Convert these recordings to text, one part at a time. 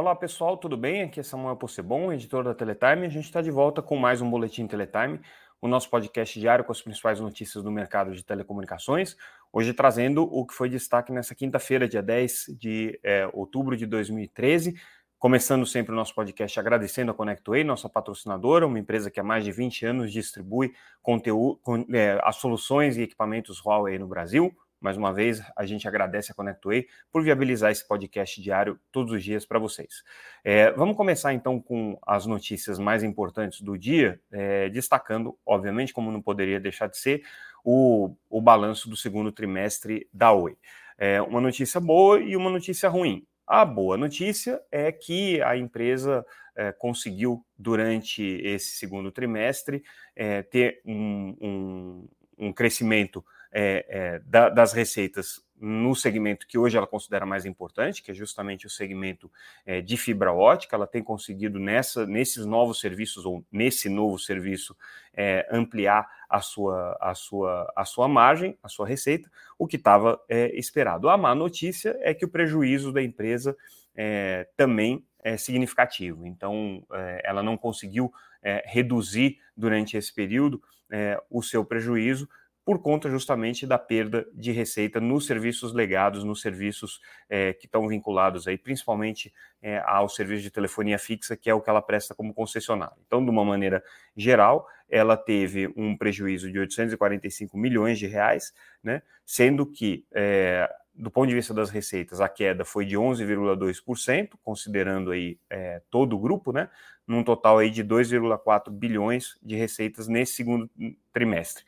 Olá pessoal, tudo bem? Aqui é Samuel Possebon, editor da Teletime. A gente está de volta com mais um Boletim Teletime, o nosso podcast diário com as principais notícias do mercado de telecomunicações. Hoje trazendo o que foi destaque nessa quinta-feira, dia 10 de é, outubro de 2013. Começando sempre o nosso podcast agradecendo a ConnectWay, nossa patrocinadora, uma empresa que há mais de 20 anos distribui conteúdo, é, as soluções e equipamentos Huawei no Brasil. Mais uma vez, a gente agradece a ConnectWay por viabilizar esse podcast diário todos os dias para vocês. É, vamos começar então com as notícias mais importantes do dia, é, destacando, obviamente, como não poderia deixar de ser, o, o balanço do segundo trimestre da Oi. É, uma notícia boa e uma notícia ruim. A boa notícia é que a empresa é, conseguiu, durante esse segundo trimestre, é, ter um, um, um crescimento é, é, da, das receitas no segmento que hoje ela considera mais importante, que é justamente o segmento é, de fibra ótica. Ela tem conseguido nessa, nesses novos serviços ou nesse novo serviço é, ampliar a sua, a, sua, a sua margem, a sua receita, o que estava é, esperado. A má notícia é que o prejuízo da empresa é, também é significativo. Então, é, ela não conseguiu reduzir durante esse período o seu prejuízo, por conta justamente da perda de receita nos serviços legados, nos serviços é, que estão vinculados aí, principalmente é, ao serviço de telefonia fixa, que é o que ela presta como concessionária. Então, de uma maneira geral, ela teve um prejuízo de 845 milhões de reais, né, sendo que é, do ponto de vista das receitas, a queda foi de 11,2%, considerando aí é, todo o grupo, né, num total aí de 2,4 bilhões de receitas nesse segundo trimestre.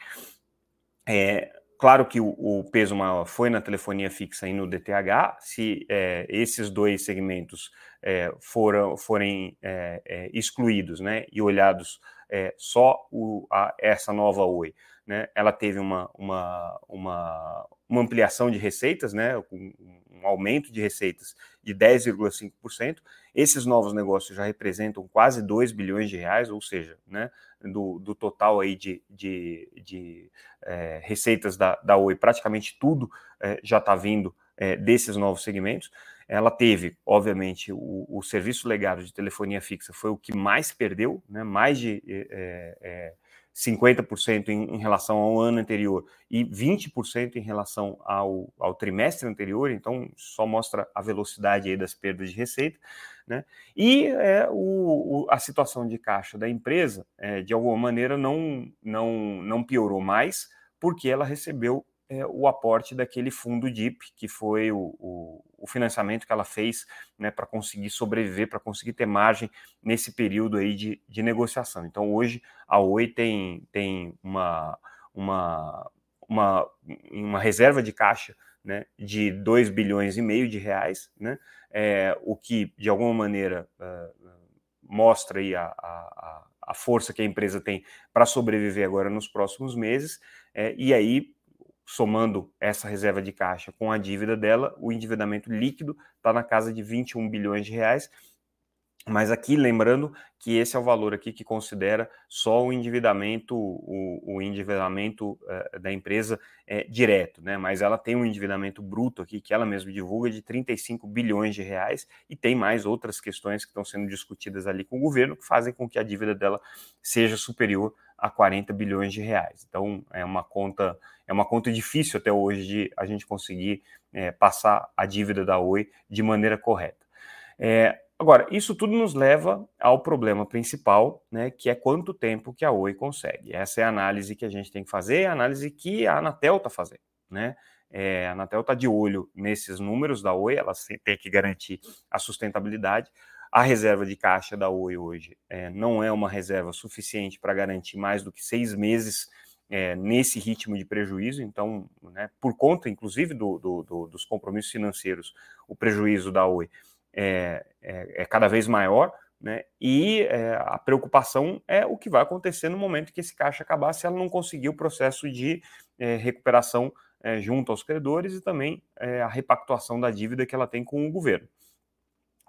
É, claro que o, o, peso maior foi na telefonia fixa e no DTH. Se é, esses dois segmentos é, foram, forem é, é, excluídos né, e olhados é, só o, a, essa nova Oi, né, ela teve uma, uma, uma, uma ampliação de receitas, né, um, um aumento de receitas de 10,5%. Esses novos negócios já representam quase 2 bilhões de reais, ou seja, né, do, do total aí de, de, de é, receitas da, da Oi, praticamente tudo é, já está vindo é, desses novos segmentos. Ela teve, obviamente, o, o, serviço legado de telefonia fixa foi o que mais perdeu, né, mais de 50% em, em, relação ao ano anterior e 20% em relação ao, ao, trimestre anterior, então só mostra a velocidade aí das perdas de receita. Né? E é, o, o, a situação de caixa da empresa, é, de alguma maneira, não, não, não piorou mais, porque ela recebeu é, o aporte daquele fundo DIP, que foi o, o, o financiamento que ela fez né, para conseguir sobreviver, para conseguir ter margem nesse período aí de, de negociação. Então, hoje, a Oi tem, tem uma, uma, uma, uma reserva de caixa né, de 2 bilhões e meio de reais, né, é, o que, de alguma maneira, uh, mostra aí a, a, a força que a empresa tem para sobreviver agora nos próximos meses, é, e aí somando essa reserva de caixa com a dívida dela, o endividamento líquido está na casa de 21 bilhões de reais. Mas aqui, lembrando que esse é o valor aqui que considera só o endividamento, o, o endividamento uh, da empresa é, direto, né? Mas ela tem um endividamento bruto aqui, que ela mesma divulga, de 35 bilhões de reais, e tem mais outras questões que estão sendo discutidas ali com o governo, que fazem com que a dívida dela seja superior a 40 bilhões de reais. Então é uma conta é uma conta difícil até hoje de a gente conseguir é, passar a dívida da Oi de maneira correta. É, agora isso tudo nos leva ao problema principal, né, que é quanto tempo que a Oi consegue. Essa é a análise que a gente tem que fazer, a análise que a Anatel está fazendo, né? É, a Anatel está de olho nesses números da Oi, ela tem que garantir a sustentabilidade. A reserva de caixa da Oi hoje é, não é uma reserva suficiente para garantir mais do que seis meses é, nesse ritmo de prejuízo. Então, né, por conta, inclusive, do, do, do, dos compromissos financeiros, o prejuízo da Oi é, é, é cada vez maior. Né, e a preocupação é o que vai acontecer no momento que esse caixa acabar, se ela não conseguir o processo de recuperação junto aos credores e também a repactuação da dívida que ela tem com o governo.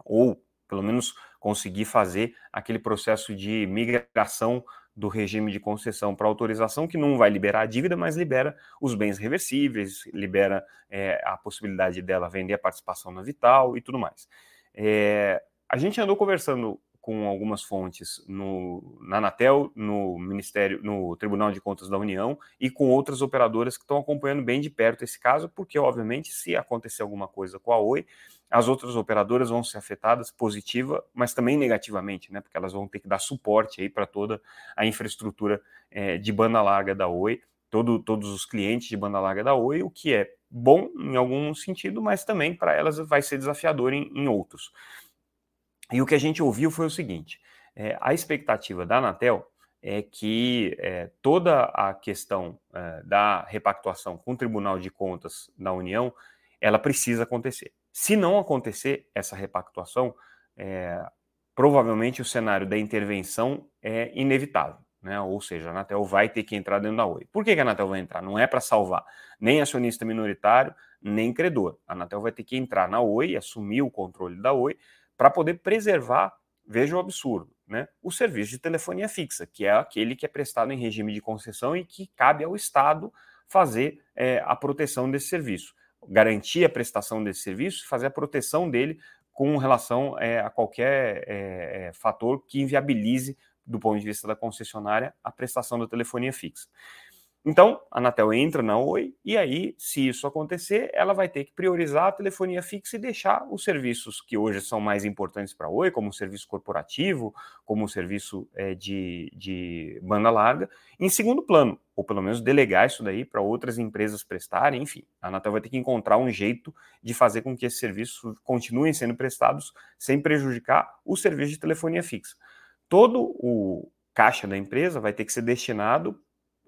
Ou pelo menos conseguir fazer aquele processo de migração do regime de concessão para autorização, que não vai liberar a dívida, mas libera os bens reversíveis, libera é, a possibilidade dela vender a participação na Vital e tudo mais. É, a gente andou conversando com algumas fontes no, na Anatel, no Ministério, no Tribunal de Contas da União e com outras operadoras que estão acompanhando bem de perto esse caso, porque, obviamente, se acontecer alguma coisa com a Oi, as outras operadoras vão ser afetadas positiva, mas também negativamente, né? Porque elas vão ter que dar suporte aí para toda a infraestrutura é, de banda larga da Oi, todo, todos os clientes de banda larga da Oi, o que é bom em algum sentido, mas também para elas vai ser desafiador em, em outros. E o que a gente ouviu foi o seguinte: é, a expectativa da Anatel é que é, toda a questão é, da repactuação com o Tribunal de Contas da União ela precisa acontecer. Se não acontecer essa repactuação, provavelmente o cenário da intervenção é inevitável. Né? Ou seja, a Anatel vai ter que entrar dentro da Oi. Por que, que a Anatel vai entrar? Não é para salvar nem acionista minoritário, nem credor. A Anatel vai ter que entrar na Oi, assumir o controle da Oi, para poder preservar, veja o absurdo, né, o serviço de telefonia fixa, que é aquele que é prestado em regime de concessão e que cabe ao Estado fazer é, a proteção desse serviço, garantir a prestação desse serviço, fazer a proteção dele com relação é, a qualquer é, fator que inviabilize, do ponto de vista da concessionária, a prestação da telefonia fixa. Então, a Anatel entra na Oi e aí, se isso acontecer, ela vai ter que priorizar a telefonia fixa e deixar os serviços que hoje são mais importantes para a Oi, como o serviço corporativo, como o serviço é, de, de banda larga, em segundo plano, ou pelo menos delegar isso daí para outras empresas prestarem, enfim. A Anatel vai ter que encontrar um jeito de fazer com que esses serviços continuem sendo prestados sem prejudicar o serviço de telefonia fixa. Todo o caixa da empresa vai ter que ser destinado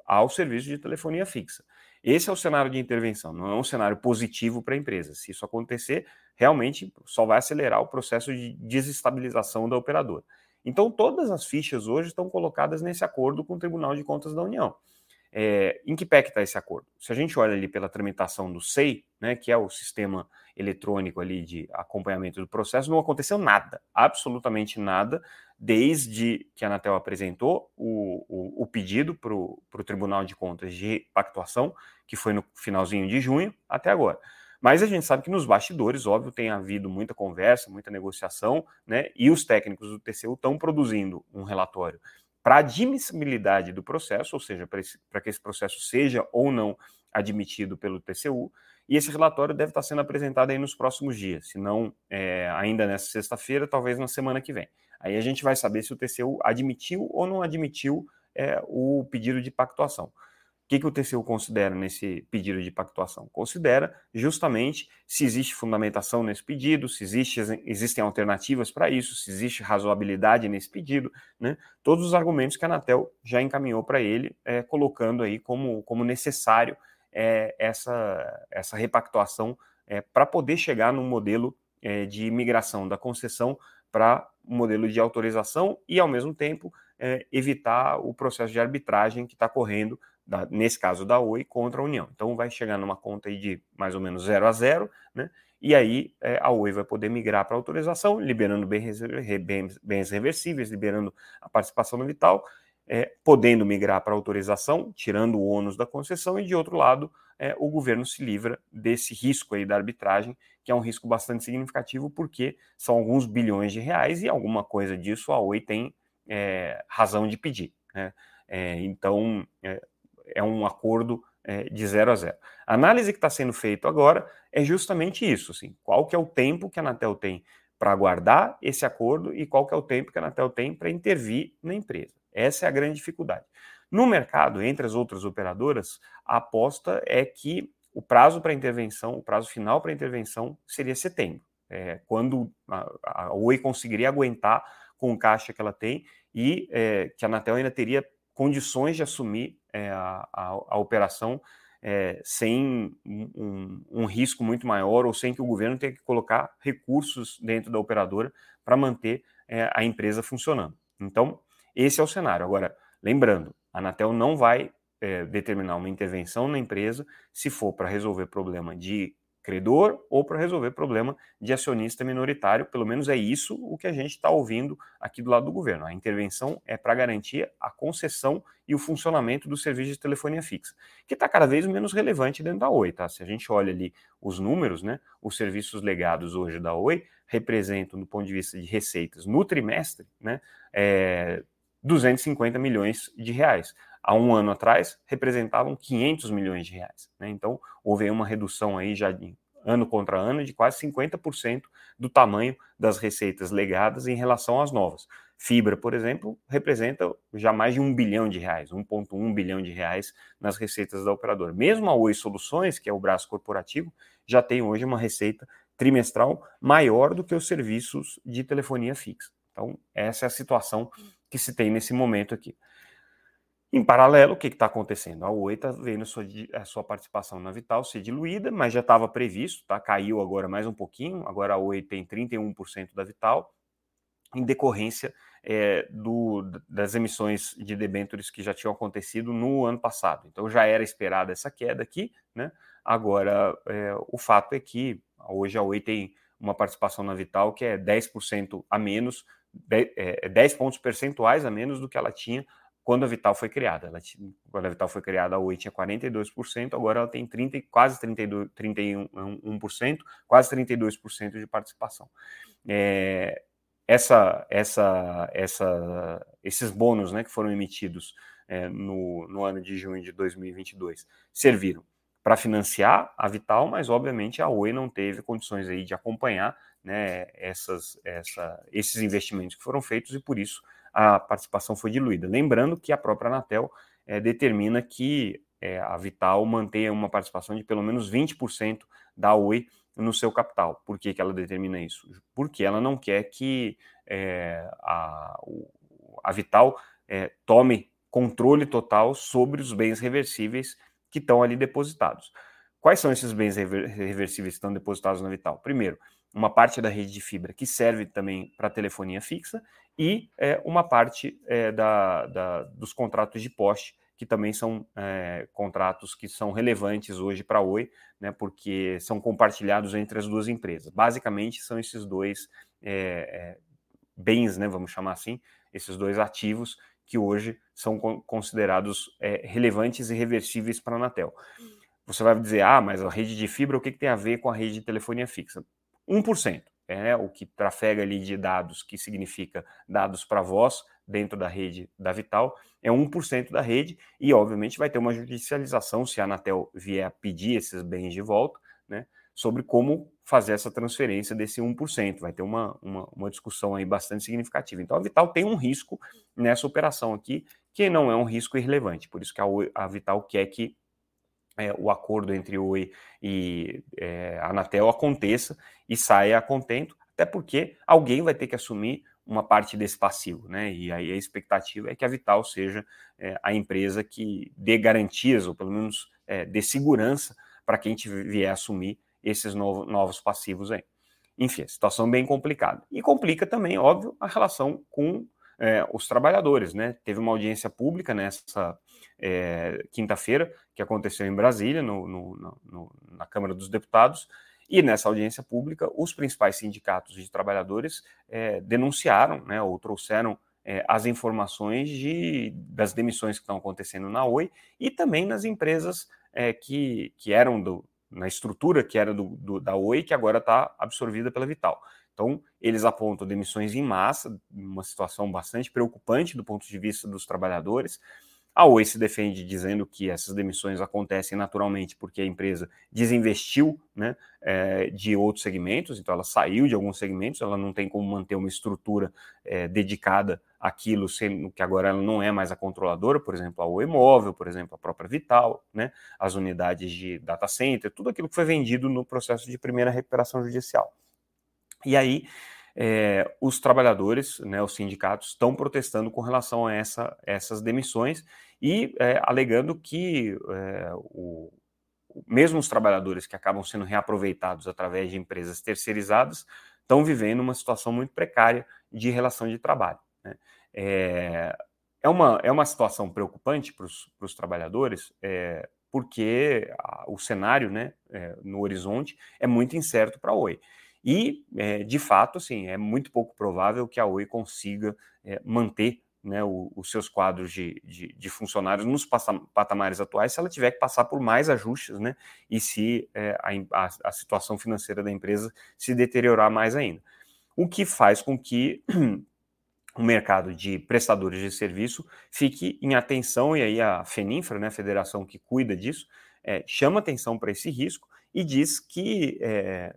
ao serviço de telefonia fixa. Esse é o cenário de intervenção, não é um cenário positivo para a empresa. Se isso acontecer, realmente só vai acelerar o processo de desestabilização da operadora. Então, todas as fichas hoje estão colocadas nesse acordo com o Tribunal de Contas da União. É, em que pé está esse acordo? Se a gente olha ali pela tramitação do SEI, né, que é o sistema eletrônico ali de acompanhamento do processo, não aconteceu nada, absolutamente nada, desde que a Anatel apresentou o, o, o pedido para o Tribunal de Contas de pactuação, que foi no finalzinho de junho, até agora. Mas a gente sabe que nos bastidores, óbvio, tem havido muita conversa, muita negociação, né? E os técnicos do TCU estão produzindo um relatório para admissibilidade do processo, ou seja, para que esse processo seja ou não admitido pelo TCU, e esse relatório deve estar sendo apresentado aí nos próximos dias, se não é, ainda nessa sexta-feira, talvez na semana que vem. Aí a gente vai saber se o TCU admitiu ou não admitiu é, o pedido de pactuação. O que, que o TCU considera nesse pedido de pactuação? Considera justamente se existe fundamentação nesse pedido, se existe, existem alternativas para isso, se existe razoabilidade nesse pedido, né? todos os argumentos que a Anatel já encaminhou para ele, é, colocando aí como, como necessário é, essa, essa repactuação é, para poder chegar num modelo é, de migração da concessão para modelo de autorização e, ao mesmo tempo, é, evitar o processo de arbitragem que está correndo da, nesse caso da Oi, contra a União. Então vai chegar numa conta aí de mais ou menos 0 a 0, né? E aí é, a Oi vai poder migrar para autorização, liberando bens, bens reversíveis, liberando a participação no vital, é, podendo migrar para autorização, tirando o ônus da concessão, e de outro lado, é, o governo se livra desse risco aí da arbitragem, que é um risco bastante significativo, porque são alguns bilhões de reais e alguma coisa disso a Oi tem é, razão de pedir. Né? É, então, é, é um acordo é, de zero a zero. A análise que está sendo feita agora é justamente isso, assim, qual que é o tempo que a Anatel tem para aguardar esse acordo e qual que é o tempo que a Anatel tem para intervir na empresa. Essa é a grande dificuldade. No mercado, entre as outras operadoras, a aposta é que o prazo para intervenção, o prazo final para intervenção seria setembro, é, quando a, a Oi conseguiria aguentar com o caixa que ela tem e é, que a Anatel ainda teria condições de assumir é, a, a, a, operação é, sem um, um, risco muito maior ou sem que o governo tenha que colocar recursos dentro da operadora para manter é, a empresa funcionando. Então, esse é o cenário. Agora, lembrando, a Anatel não vai é, determinar uma intervenção na empresa se for para resolver problema de credor ou para resolver problema de acionista minoritário. Pelo menos é isso o que a gente está ouvindo aqui do lado do governo. A intervenção é para garantir a concessão e o funcionamento do serviço de telefonia fixa, que está cada vez menos relevante dentro da Oi. Tá? Se a gente olha ali os números, né, os serviços legados hoje da Oi representam, do ponto de vista de receitas no trimestre, né, é, 250 milhões de reais há um ano atrás representavam 500 milhões de reais. Né? Então, houve uma redução aí já de ano contra ano de quase 50% do tamanho das receitas legadas em relação às novas. Fibra, por exemplo, representa já mais de um bilhão de reais, 1,1 bilhão de reais nas receitas da operadora. Mesmo a Oi Soluções, que é o braço corporativo, já tem hoje uma receita trimestral maior do que os serviços de telefonia fixa. Então, essa é a situação que se tem nesse momento aqui. Em paralelo, o que está acontecendo? A Oi está vendo sua, a sua participação na Vital ser diluída, mas já estava previsto, tá? caiu agora mais um pouquinho, agora a Oi tem 31% da Vital, em decorrência é, do, das emissões de debêntures que já tinham acontecido no ano passado. Então já era esperada essa queda aqui, né? Agora, é, o fato é que hoje a Oi tem uma participação na Vital que é 10% a menos, 10, é, 10 pontos percentuais a menos do que ela tinha quando a Vital foi criada. Ela quando a Vital foi criada, a Oi tinha 42%, agora ela tem 30, quase 32, 31%, quase 32% de participação. É, essa, essa, essa, esses bônus né, que foram emitidos é, no, no ano de junho de 2022 serviram para financiar a Vital, mas obviamente a Oi não teve condições aí de acompanhar né, essas, essa, esses investimentos que foram feitos e por isso a participação foi diluída. Lembrando que a própria Anatel é, determina que é, a Vital mantenha uma participação de pelo menos 20% da Oi no seu capital. Por que, que ela determina isso? Porque ela não quer que é, a, a Vital tome controle total sobre os bens reversíveis que estão ali depositados. Quais são esses bens reversíveis que estão depositados na Vital? Primeiro, uma parte da rede de fibra que serve também para telefonia fixa e é, uma parte é, da, da, dos contratos de poste, que também são é, contratos que são relevantes hoje para a Oi, né, porque são compartilhados entre as duas empresas. Basicamente, são esses dois é, é, bens, né, vamos chamar assim, esses dois ativos que hoje são considerados é, relevantes e reversíveis para a Anatel. Você vai dizer, ah, mas a rede de fibra, o que, que tem a ver com a rede de telefonia fixa? 1%. É o que trafega ali de dados, que significa dados para voz dentro da rede da Vital, é 1% da rede e, obviamente, vai ter uma judicialização se a Anatel vier a pedir esses bens de volta, né, sobre como fazer essa transferência desse 1%. Vai ter uma, uma, uma discussão aí bastante significativa. Então, a Vital tem um risco nessa operação aqui, que não é um risco irrelevante, por isso que a, a Vital quer que é, o acordo entre Oi e é, Anatel aconteça e saia a contento, até porque alguém vai ter que assumir uma parte desse passivo, né? E aí a expectativa é que a Vital seja é, a empresa que dê garantias, ou pelo menos é, dê segurança para quem vier assumir esses novo, novos passivos aí. Enfim, situação bem complicada. E complica também, óbvio, a relação com é, os trabalhadores, né? Teve uma audiência pública nessa é, quinta-feira, que aconteceu em Brasília, no, no, no, na Câmara dos Deputados, e nessa audiência pública, os principais sindicatos de trabalhadores é, denunciaram, né, ou trouxeram é, as informações de, das demissões que estão acontecendo na Oi e também nas empresas é, que, que eram do, na estrutura que era do, do da Oi, que agora está absorvida pela Vital. Então, eles apontam demissões em massa, uma situação bastante preocupante do ponto de vista dos trabalhadores. A Oi se defende dizendo que essas demissões acontecem naturalmente porque a empresa desinvestiu né, é, de outros segmentos, então ela saiu de alguns segmentos, ela não tem como manter uma estrutura é, dedicada àquilo, sendo que agora ela não é mais a controladora, por exemplo, a Oi Móvel, por exemplo, a própria Vital, né, as unidades de data center, tudo aquilo que foi vendido no processo de primeira recuperação judicial. E aí, é, os trabalhadores, né, os sindicatos, estão protestando com relação a essa, essas demissões e é, alegando que é, o, mesmo os trabalhadores que acabam sendo reaproveitados através de empresas terceirizadas estão vivendo uma situação muito precária de relação de trabalho. Né? É, é, uma, é uma situação preocupante para os trabalhadores, porque a, o cenário né, é, no horizonte é muito incerto para a Oi. E, é, de fato, assim, é muito pouco provável que a Oi consiga é, manter né, o, os seus quadros de, de, de, funcionários nos patamares atuais se ela tiver que passar por mais ajustes né, e se é, a, a, situação financeira da empresa se deteriorar mais ainda. O que faz com que o mercado de prestadores de serviço fique em atenção, e aí a FENINFRA, né, a federação que cuida disso, é, chama atenção para esse risco e diz que é,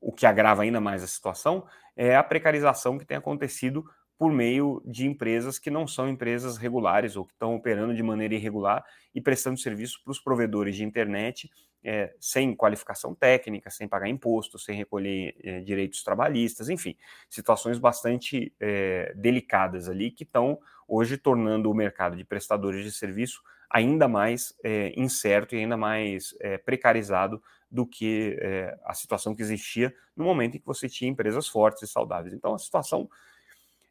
o que agrava ainda mais a situação é a precarização que tem acontecido por meio de empresas que não são empresas regulares ou que estão operando de maneira irregular e prestando serviço para os provedores de internet é, sem qualificação técnica, sem pagar imposto, sem recolher é, direitos trabalhistas, enfim, situações bastante é, delicadas ali que estão hoje tornando o mercado de prestadores de serviço ainda mais incerto e ainda mais precarizado do que a situação que existia no momento em que você tinha empresas fortes e saudáveis. Então, a situação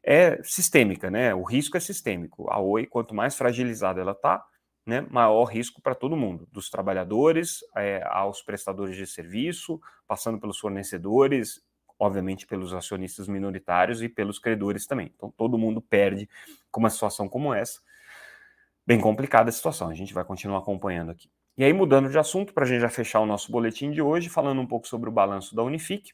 é sistêmica, né? O risco é sistêmico. A Oi, quanto mais fragilizada ela está, né, maior risco para todo mundo, dos trabalhadores é, aos prestadores de serviço, passando pelos fornecedores, obviamente pelos acionistas minoritários e pelos credores também. Então todo mundo perde com uma situação como essa. Bem complicada a situação, a gente vai continuar acompanhando aqui. E aí, mudando de assunto, para a gente já fechar o nosso boletim de hoje, falando um pouco sobre o balanço da Unifique,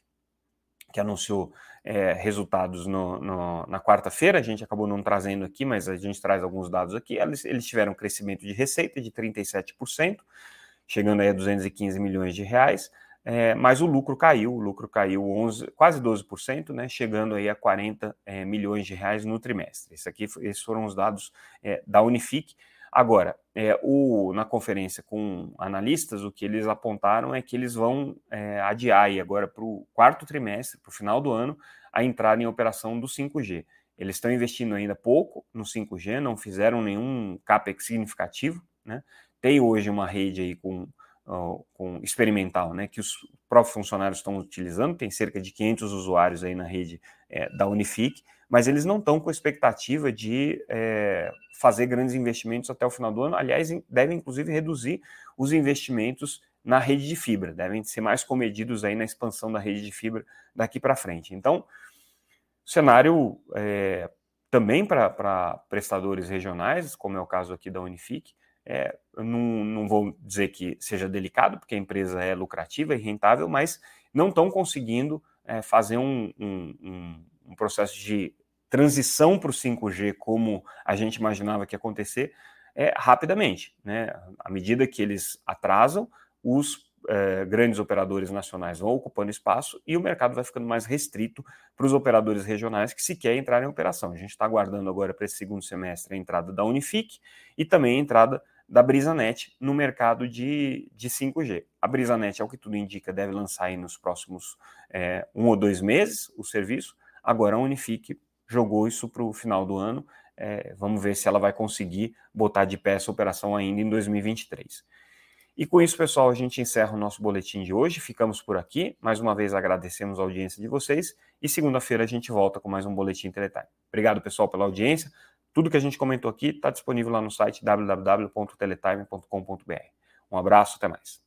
que anunciou é, resultados no, no, na quarta-feira, a gente acabou não trazendo aqui, mas a gente traz alguns dados aqui. Eles, eles tiveram um crescimento de receita de 37%, chegando aí a 215 milhões de reais, é, mas o lucro caiu, o lucro caiu 11, quase 12%, né, chegando aí a 40 é, milhões de reais no trimestre. Esse aqui, esses foram os dados é, da Unifique. Agora, é, o, na conferência com analistas, o que eles apontaram é que eles vão é, adiar aí agora para o quarto trimestre, para o final do ano, a entrar em operação do 5G. Eles estão investindo ainda pouco no 5G, não fizeram nenhum CAPEX significativo, né? Tem hoje uma rede aí com, com experimental, né, que os próprios funcionários estão utilizando, tem cerca de 500 usuários aí na rede é, da Unifique, mas eles não estão com expectativa de é, fazer grandes investimentos até o final do ano. Aliás, devem inclusive reduzir os investimentos na rede de fibra, devem ser mais comedidos aí na expansão da rede de fibra daqui para frente. Então, cenário é, também para prestadores regionais, como é o caso aqui da Unifique, é, não, não vou dizer que seja delicado, porque a empresa é lucrativa e rentável, mas não estão conseguindo é, fazer um, um, um, processo de transição para o 5G como a gente imaginava que ia acontecer é, rapidamente. Né? À medida que eles atrasam, os é, grandes operadores nacionais vão ocupando espaço e o mercado vai ficando mais restrito para os operadores regionais que sequer entrarem em operação. A gente está aguardando agora para esse segundo semestre a entrada da Unifique e também a entrada da BrisaNet no mercado de, de 5G. A BrisaNet, é o que tudo indica, deve lançar aí nos próximos é, um ou dois meses o serviço. Agora a Unifique jogou isso para o final do ano. É, vamos ver se ela vai conseguir botar de pé essa operação ainda em 2023. E com isso, pessoal, a gente encerra o nosso boletim de hoje. Ficamos por aqui. Mais uma vez agradecemos a audiência de vocês e segunda-feira a gente volta com mais um boletim Teletime. Obrigado, pessoal, pela audiência. Tudo que a gente comentou aqui está disponível lá no site www.teletime.com.br. Um abraço, até mais.